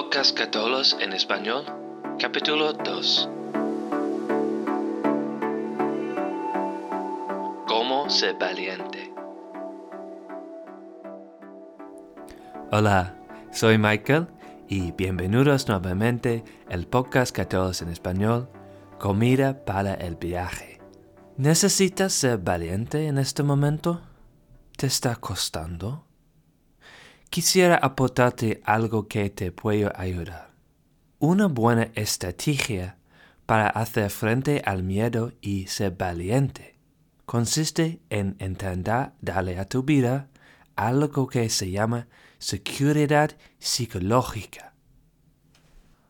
Podcast Catolos en Español, capítulo 2. ¿Cómo ser valiente? Hola, soy Michael y bienvenidos nuevamente al Podcast Catolos en Español, Comida para el Viaje. ¿Necesitas ser valiente en este momento? ¿Te está costando? Quisiera aportarte algo que te puede ayudar. Una buena estrategia para hacer frente al miedo y ser valiente consiste en intentar darle a tu vida algo que se llama seguridad psicológica.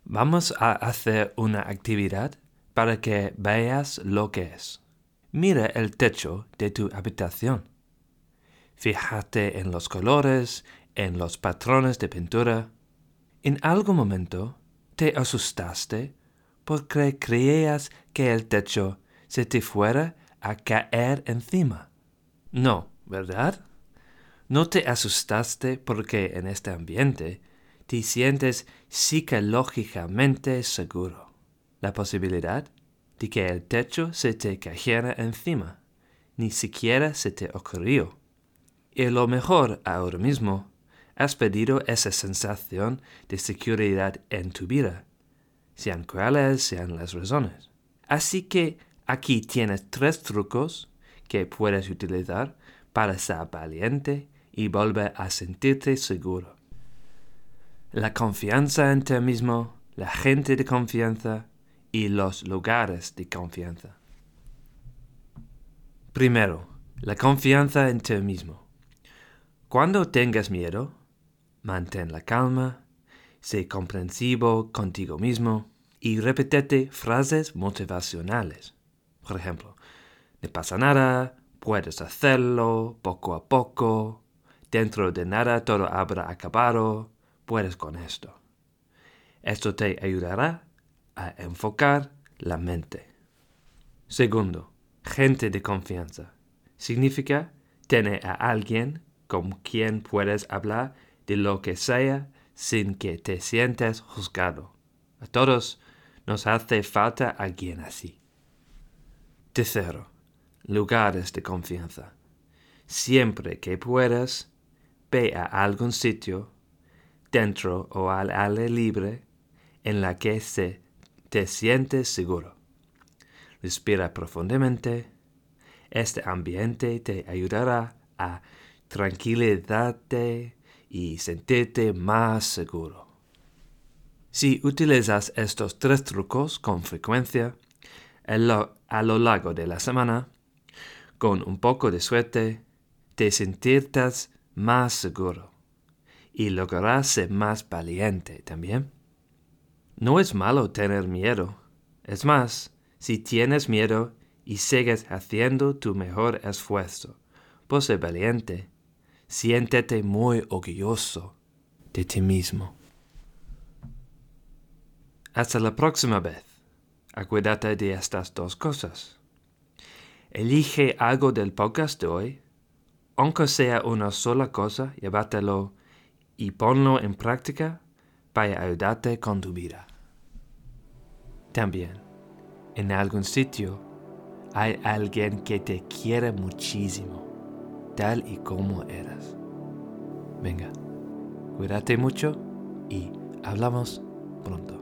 Vamos a hacer una actividad para que veas lo que es. Mira el techo de tu habitación. Fíjate en los colores en los patrones de pintura, en algún momento te asustaste porque creías que el techo se te fuera a caer encima. No, ¿verdad? No te asustaste porque en este ambiente te sientes psicológicamente seguro. La posibilidad de que el techo se te cayera encima ni siquiera se te ocurrió. Y lo mejor ahora mismo has pedido esa sensación de seguridad en tu vida, sean cuales sean las razones. Así que aquí tienes tres trucos que puedes utilizar para ser valiente y volver a sentirte seguro. La confianza en ti mismo, la gente de confianza y los lugares de confianza. Primero, la confianza en ti mismo. Cuando tengas miedo, mantén la calma, sé comprensivo contigo mismo y repetete frases motivacionales. Por ejemplo, no pasa nada, puedes hacerlo poco a poco, dentro de nada todo habrá acabado, puedes con esto. Esto te ayudará a enfocar la mente. Segundo, gente de confianza. Significa tener a alguien con quien puedes hablar de lo que sea sin que te sientas juzgado. A todos nos hace falta alguien así. Tercero, lugares de confianza. Siempre que puedas, ve a algún sitio, dentro o al aire libre, en la que se te sientes seguro. Respira profundamente. Este ambiente te ayudará a tranquilizarte y sentirte más seguro. Si utilizas estos tres trucos con frecuencia, a lo largo de la semana, con un poco de suerte, te sentirás más seguro y lograrás ser más valiente también. No es malo tener miedo. Es más, si tienes miedo y sigues haciendo tu mejor esfuerzo por ser valiente, siéntete muy orgulloso de ti mismo. Hasta la próxima vez. Acuérdate de estas dos cosas. Elige algo del podcast de hoy, aunque sea una sola cosa, llévatelo y ponlo en práctica para ayudarte con tu vida. También, en algún sitio, hay alguien que te quiere muchísimo tal y como eras. Venga, cuídate mucho y hablamos pronto.